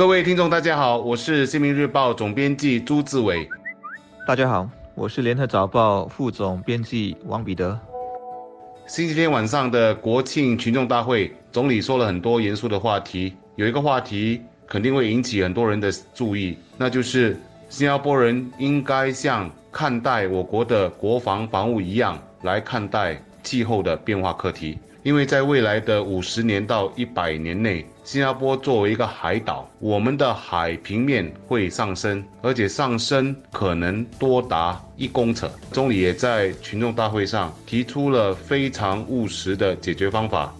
各位听众，大家好，我是《新民日报》总编辑朱志伟。大家好，我是《联合早报》副总编辑王彼得。星期天晚上的国庆群众大会，总理说了很多严肃的话题，有一个话题肯定会引起很多人的注意，那就是新加坡人应该像看待我国的国防防务一样来看待气候的变化课题。因为在未来的五十年到一百年内，新加坡作为一个海岛，我们的海平面会上升，而且上升可能多达一公尺。总理也在群众大会上提出了非常务实的解决方法，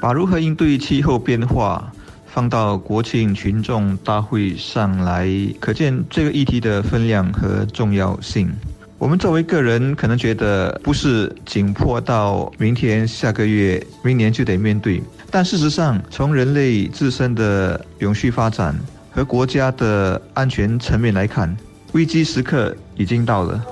把如何应对气候变化放到国庆群众大会上来，可见这个议题的分量和重要性。我们作为个人，可能觉得不是紧迫到明天、下个月、明年就得面对，但事实上，从人类自身的永续发展和国家的安全层面来看，危机时刻已经到了。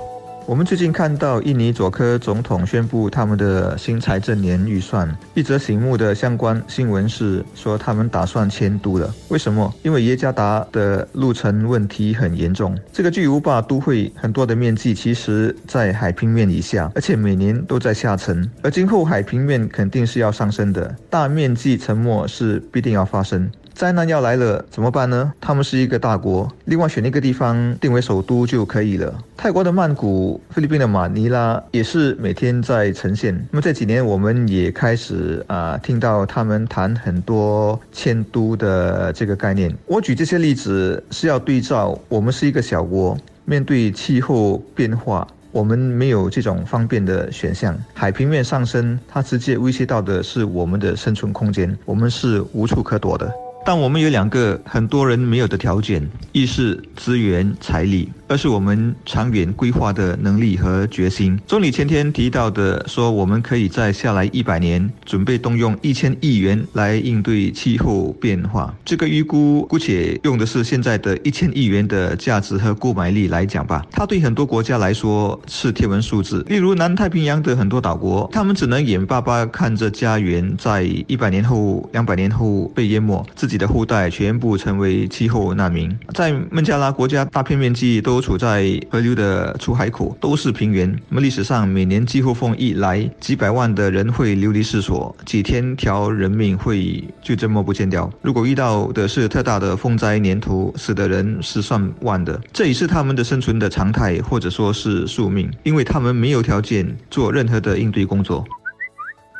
我们最近看到印尼佐科总统宣布他们的新财政年预算，一则醒目的相关新闻是说他们打算迁都了。为什么？因为耶加达的路程问题很严重。这个巨无霸都会很多的面积其实在海平面以下，而且每年都在下沉，而今后海平面肯定是要上升的，大面积沉没是必定要发生。灾难要来了怎么办呢？他们是一个大国，另外选一个地方定为首都就可以了。泰国的曼谷、菲律宾的马尼拉也是每天在呈现。那么这几年我们也开始啊听到他们谈很多迁都的这个概念。我举这些例子是要对照，我们是一个小国，面对气候变化，我们没有这种方便的选项。海平面上升，它直接威胁到的是我们的生存空间，我们是无处可躲的。但我们有两个很多人没有的条件：一是资源、财力；二是我们长远规划的能力和决心。总理前天提到的说，我们可以在下来一百年准备动用一千亿元来应对气候变化。这个预估姑且用的是现在的一千亿元的价值和购买力来讲吧。它对很多国家来说是天文数字。例如南太平洋的很多岛国，他们只能眼巴巴看着家园在一百年后、两百年后被淹没，自。己的后代全部成为气候难民，在孟加拉国家大片面积都处在河流的出海口，都是平原。那么历史上每年季候风一来，几百万的人会流离失所，几千条人命会就这么不见掉。如果遇到的是特大的风灾年头，死的人是上万的，这也是他们的生存的常态，或者说是宿命，因为他们没有条件做任何的应对工作。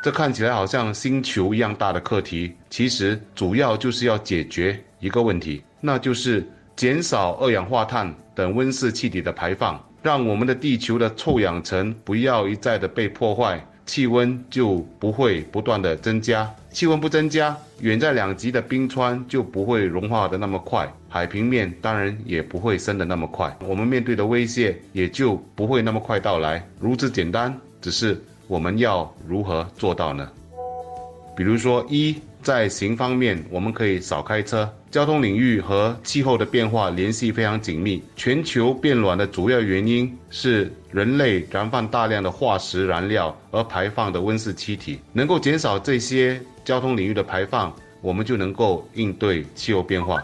这看起来好像星球一样大的课题，其实主要就是要解决一个问题，那就是减少二氧化碳等温室气体的排放，让我们的地球的臭氧层不要一再的被破坏，气温就不会不断的增加。气温不增加，远在两极的冰川就不会融化的那么快，海平面当然也不会升的那么快，我们面对的威胁也就不会那么快到来。如此简单，只是。我们要如何做到呢？比如说，一在行方面，我们可以少开车。交通领域和气候的变化联系非常紧密。全球变暖的主要原因是人类燃放大量的化石燃料而排放的温室气体。能够减少这些交通领域的排放，我们就能够应对气候变化。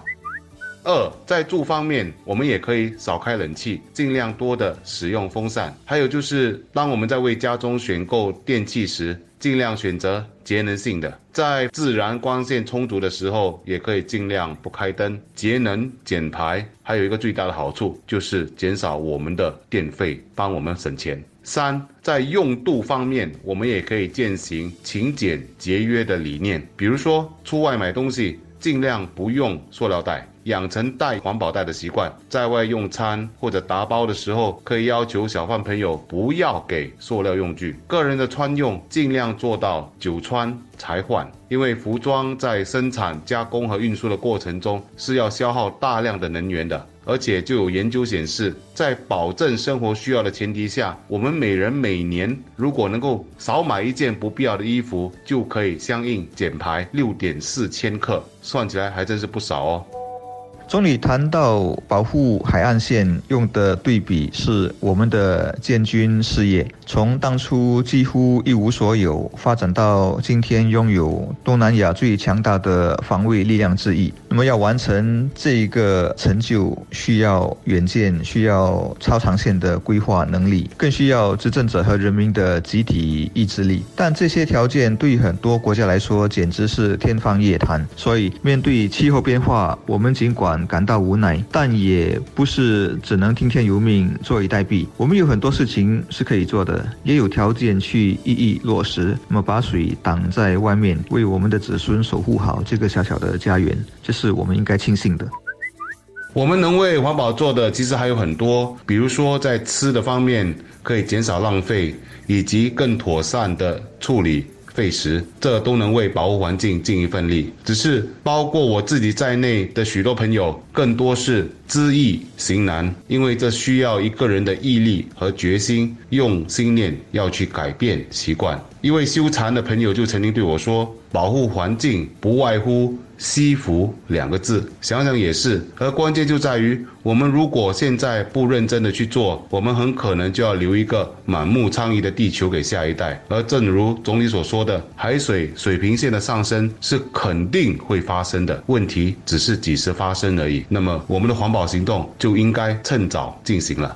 二，在住方面，我们也可以少开冷气，尽量多的使用风扇。还有就是，当我们在为家中选购电器时，尽量选择节能性的。在自然光线充足的时候，也可以尽量不开灯，节能减排。还有一个最大的好处就是减少我们的电费，帮我们省钱。三，在用度方面，我们也可以践行勤俭节约的理念，比如说出外买东西，尽量不用塑料袋。养成带环保袋的习惯，在外用餐或者打包的时候，可以要求小贩朋友不要给塑料用具。个人的穿用尽量做到久穿才换，因为服装在生产、加工和运输的过程中是要消耗大量的能源的。而且就有研究显示，在保证生活需要的前提下，我们每人每年如果能够少买一件不必要的衣服，就可以相应减排六点四千克，算起来还真是不少哦。总理谈到保护海岸线用的对比是我们的建军事业。从当初几乎一无所有，发展到今天拥有东南亚最强大的防卫力量之一。那么要完成这一个成就，需要远见，需要超长线的规划能力，更需要执政者和人民的集体意志力。但这些条件对很多国家来说简直是天方夜谭。所以，面对气候变化，我们尽管感到无奈，但也不是只能听天由命、坐以待毙。我们有很多事情是可以做的，也有条件去一一落实。那么，把水挡在外面，为我们的子孙守护好这个小小的家园，是我们应该庆幸的。我们能为环保做的其实还有很多，比如说在吃的方面可以减少浪费，以及更妥善的处理废食，这都能为保护环境尽一份力。只是包括我自己在内的许多朋友，更多是知易行难，因为这需要一个人的毅力和决心，用心念要去改变习惯。一位修禅的朋友就曾经对我说：“保护环境不外乎。”惜福两个字，想想也是。而关键就在于，我们如果现在不认真的去做，我们很可能就要留一个满目疮痍的地球给下一代。而正如总理所说的，海水水平线的上升是肯定会发生的，问题只是几时发生而已。那么，我们的环保行动就应该趁早进行了。